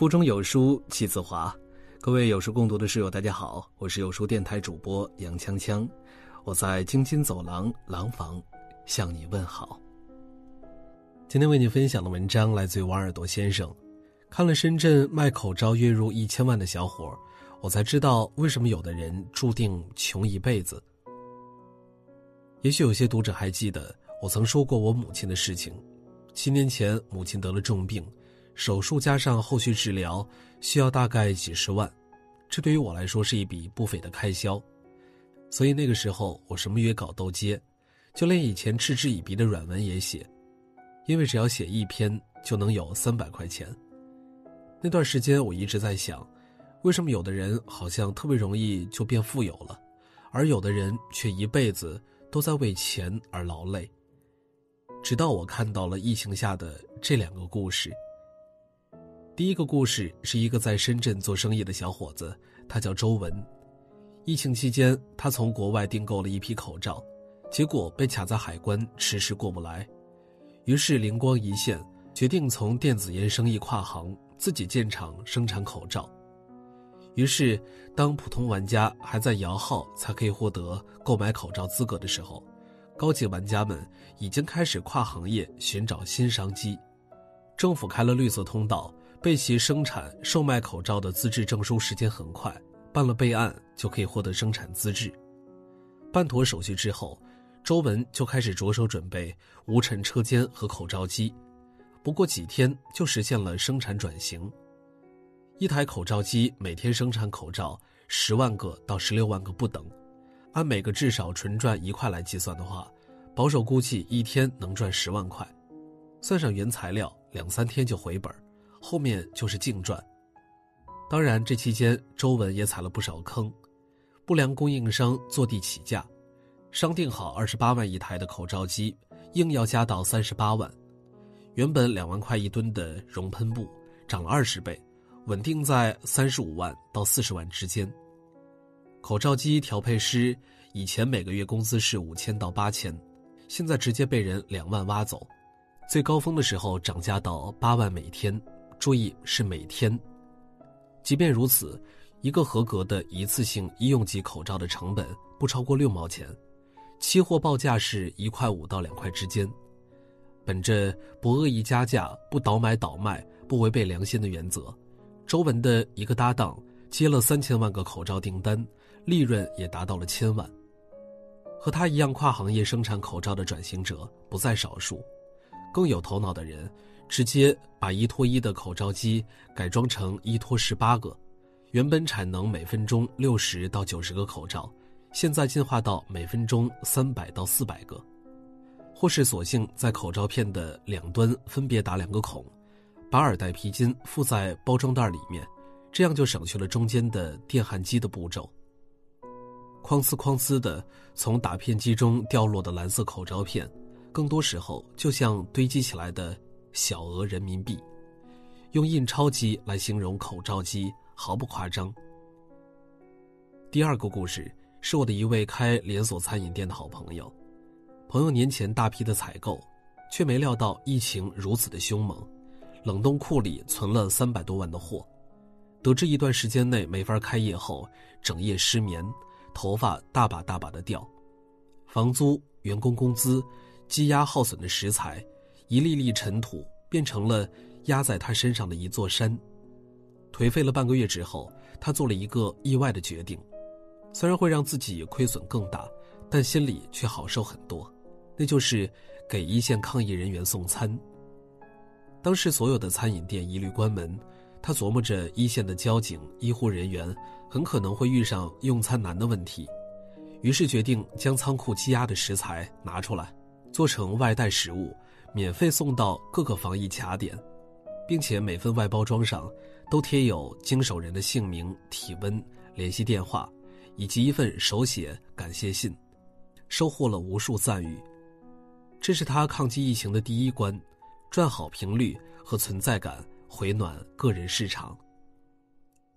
腹中有书气自华，各位有书共读的室友，大家好，我是有书电台主播杨锵锵，我在京津走廊廊坊向你问好。今天为你分享的文章来自于王尔多先生，看了深圳卖口罩月入一千万的小伙，我才知道为什么有的人注定穷一辈子。也许有些读者还记得我曾说过我母亲的事情，七年前母亲得了重病。手术加上后续治疗需要大概几十万，这对于我来说是一笔不菲的开销，所以那个时候我什么约稿都接，就连以前嗤之以鼻的软文也写，因为只要写一篇就能有三百块钱。那段时间我一直在想，为什么有的人好像特别容易就变富有了，而有的人却一辈子都在为钱而劳累。直到我看到了疫情下的这两个故事。第一个故事是一个在深圳做生意的小伙子，他叫周文。疫情期间，他从国外订购了一批口罩，结果被卡在海关，迟迟过不来。于是灵光一现，决定从电子烟生意跨行，自己建厂生产口罩。于是，当普通玩家还在摇号才可以获得购买口罩资格的时候，高级玩家们已经开始跨行业寻找新商机。政府开了绿色通道。备齐生产、售卖口罩的资质证书时间很快，办了备案就可以获得生产资质。办妥手续之后，周文就开始着手准备无尘车间和口罩机。不过几天就实现了生产转型。一台口罩机每天生产口罩十万个到十六万个不等，按每个至少纯赚一块来计算的话，保守估计一天能赚十万块。算上原材料，两三天就回本儿。后面就是净赚。当然，这期间周文也踩了不少坑，不良供应商坐地起价，商定好二十八万一台的口罩机，硬要加到三十八万。原本两万块一吨的熔喷布，涨了二十倍，稳定在三十五万到四十万之间。口罩机调配师以前每个月工资是五千到八千，现在直接被人两万挖走，最高峰的时候涨价到八万每天。注意是每天，即便如此，一个合格的一次性医用级口罩的成本不超过六毛钱，期货报价是一块五到两块之间。本着不恶意加价、不倒买倒卖、不违背良心的原则，周文的一个搭档接了三千万个口罩订单，利润也达到了千万。和他一样跨行业生产口罩的转型者不在少数，更有头脑的人。直接把一拖一的口罩机改装成一拖十八个，原本产能每分钟六十到九十个口罩，现在进化到每分钟三百到四百个，或是索性在口罩片的两端分别打两个孔，把耳带皮筋附在包装袋里面，这样就省去了中间的电焊机的步骤。哐呲哐呲的从打片机中掉落的蓝色口罩片，更多时候就像堆积起来的。小额人民币，用印钞机来形容口罩机毫不夸张。第二个故事是我的一位开连锁餐饮店的好朋友，朋友年前大批的采购，却没料到疫情如此的凶猛，冷冻库里存了三百多万的货，得知一段时间内没法开业后，整夜失眠，头发大把大把的掉，房租、员工工资、积压耗损的食材。一粒粒尘土变成了压在他身上的一座山。颓废了半个月之后，他做了一个意外的决定，虽然会让自己亏损更大，但心里却好受很多。那就是给一线抗疫人员送餐。当时所有的餐饮店一律关门，他琢磨着一线的交警、医护人员很可能会遇上用餐难的问题，于是决定将仓库积压的食材拿出来，做成外带食物。免费送到各个防疫卡点，并且每份外包装上都贴有经手人的姓名、体温、联系电话，以及一份手写感谢信，收获了无数赞誉。这是他抗击疫情的第一关，赚好评率和存在感，回暖个人市场。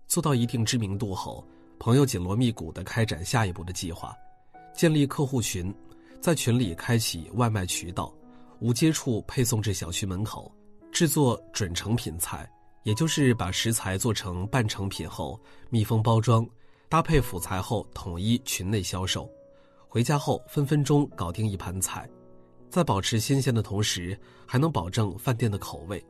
做到一定知名度后，朋友紧锣密鼓地开展下一步的计划，建立客户群，在群里开启外卖渠道。无接触配送至小区门口，制作准成品菜，也就是把食材做成半成品后密封包装，搭配辅材后统一群内销售。回家后分分钟搞定一盘菜，在保持新鲜的同时，还能保证饭店的口味。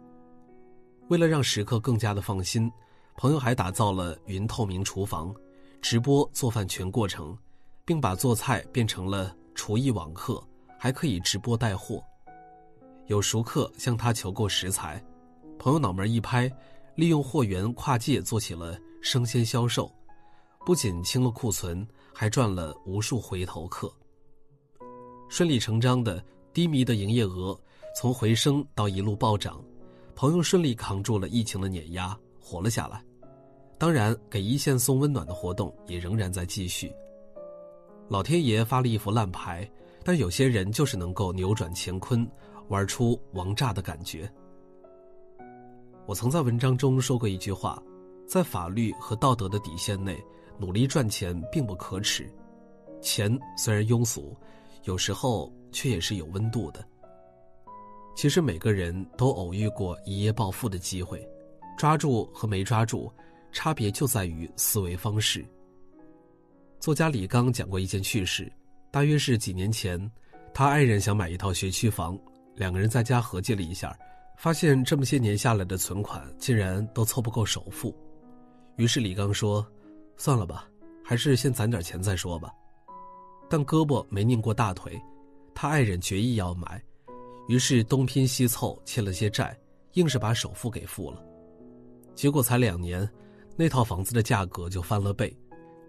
为了让食客更加的放心，朋友还打造了云透明厨房，直播做饭全过程，并把做菜变成了厨艺网课，还可以直播带货。有熟客向他求购食材，朋友脑门一拍，利用货源跨界做起了生鲜销售，不仅清了库存，还赚了无数回头客。顺理成章的低迷的营业额从回升到一路暴涨，朋友顺利扛住了疫情的碾压，活了下来。当然，给一线送温暖的活动也仍然在继续。老天爷发了一副烂牌，但有些人就是能够扭转乾坤。玩出王炸的感觉。我曾在文章中说过一句话，在法律和道德的底线内，努力赚钱并不可耻。钱虽然庸俗，有时候却也是有温度的。其实每个人都偶遇过一夜暴富的机会，抓住和没抓住，差别就在于思维方式。作家李刚讲过一件趣事，大约是几年前，他爱人想买一套学区房。两个人在家合计了一下，发现这么些年下来的存款竟然都凑不够首付，于是李刚说：“算了吧，还是先攒点钱再说吧。”但胳膊没拧过大腿，他爱人决意要买，于是东拼西凑欠了些债，硬是把首付给付了。结果才两年，那套房子的价格就翻了倍。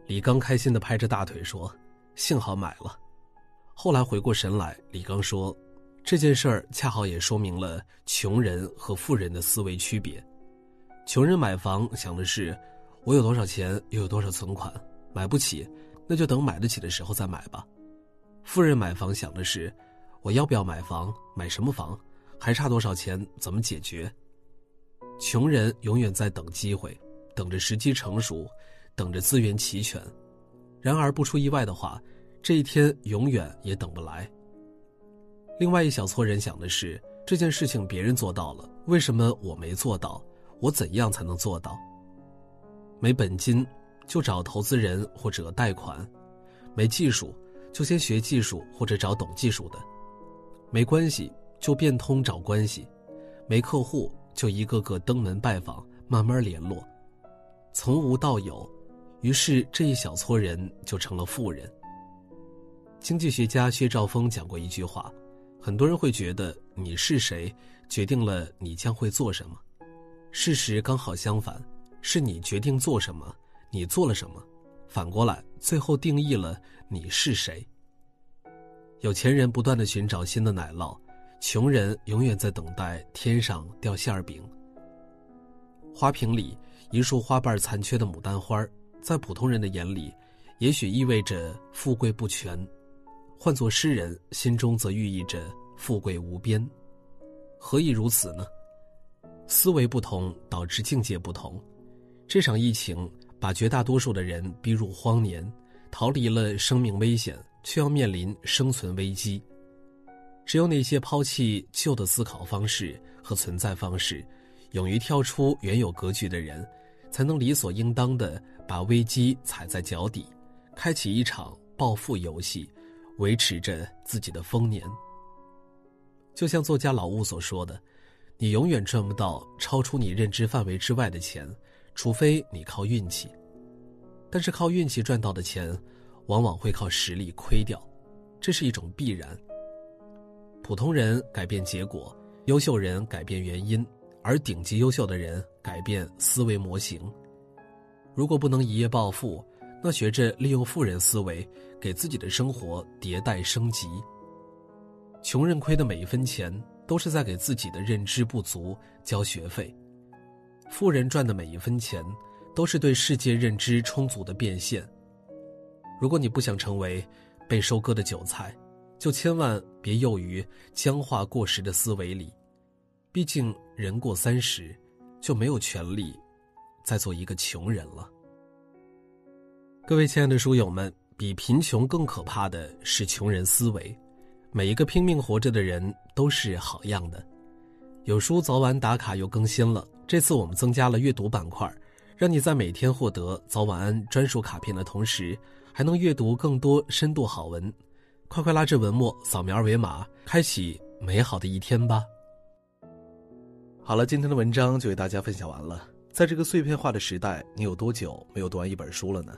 李刚开心地拍着大腿说：“幸好买了。”后来回过神来，李刚说。这件事儿恰好也说明了穷人和富人的思维区别。穷人买房想的是，我有多少钱，又有多少存款，买不起，那就等买得起的时候再买吧。富人买房想的是，我要不要买房，买什么房，还差多少钱，怎么解决。穷人永远在等机会，等着时机成熟，等着资源齐全。然而不出意外的话，这一天永远也等不来。另外一小撮人想的是这件事情别人做到了，为什么我没做到？我怎样才能做到？没本金就找投资人或者贷款，没技术就先学技术或者找懂技术的，没关系就变通找关系，没客户就一个个登门拜访，慢慢联络，从无到有，于是这一小撮人就成了富人。经济学家薛兆丰讲过一句话。很多人会觉得你是谁，决定了你将会做什么。事实刚好相反，是你决定做什么，你做了什么，反过来最后定义了你是谁。有钱人不断的寻找新的奶酪，穷人永远在等待天上掉馅儿饼。花瓶里一束花瓣残缺的牡丹花，在普通人的眼里，也许意味着富贵不全。换作诗人，心中则寓意着富贵无边，何以如此呢？思维不同导致境界不同。这场疫情把绝大多数的人逼入荒年，逃离了生命危险，却要面临生存危机。只有那些抛弃旧的思考方式和存在方式，勇于跳出原有格局的人，才能理所应当的把危机踩在脚底，开启一场暴富游戏。维持着自己的丰年。就像作家老吴所说的：“你永远赚不到超出你认知范围之外的钱，除非你靠运气。但是靠运气赚到的钱，往往会靠实力亏掉，这是一种必然。普通人改变结果，优秀人改变原因，而顶级优秀的人改变思维模型。如果不能一夜暴富。”那学着利用富人思维，给自己的生活迭代升级。穷人亏的每一分钱，都是在给自己的认知不足交学费；富人赚的每一分钱，都是对世界认知充足的变现。如果你不想成为被收割的韭菜，就千万别囿于僵化过时的思维里。毕竟人过三十，就没有权利再做一个穷人了。各位亲爱的书友们，比贫穷更可怕的是穷人思维。每一个拼命活着的人都是好样的。有书早晚打卡又更新了，这次我们增加了阅读板块，让你在每天获得早晚安专属卡片的同时，还能阅读更多深度好文。快快拉至文末，扫描二维码，开启美好的一天吧。好了，今天的文章就为大家分享完了。在这个碎片化的时代，你有多久没有读完一本书了呢？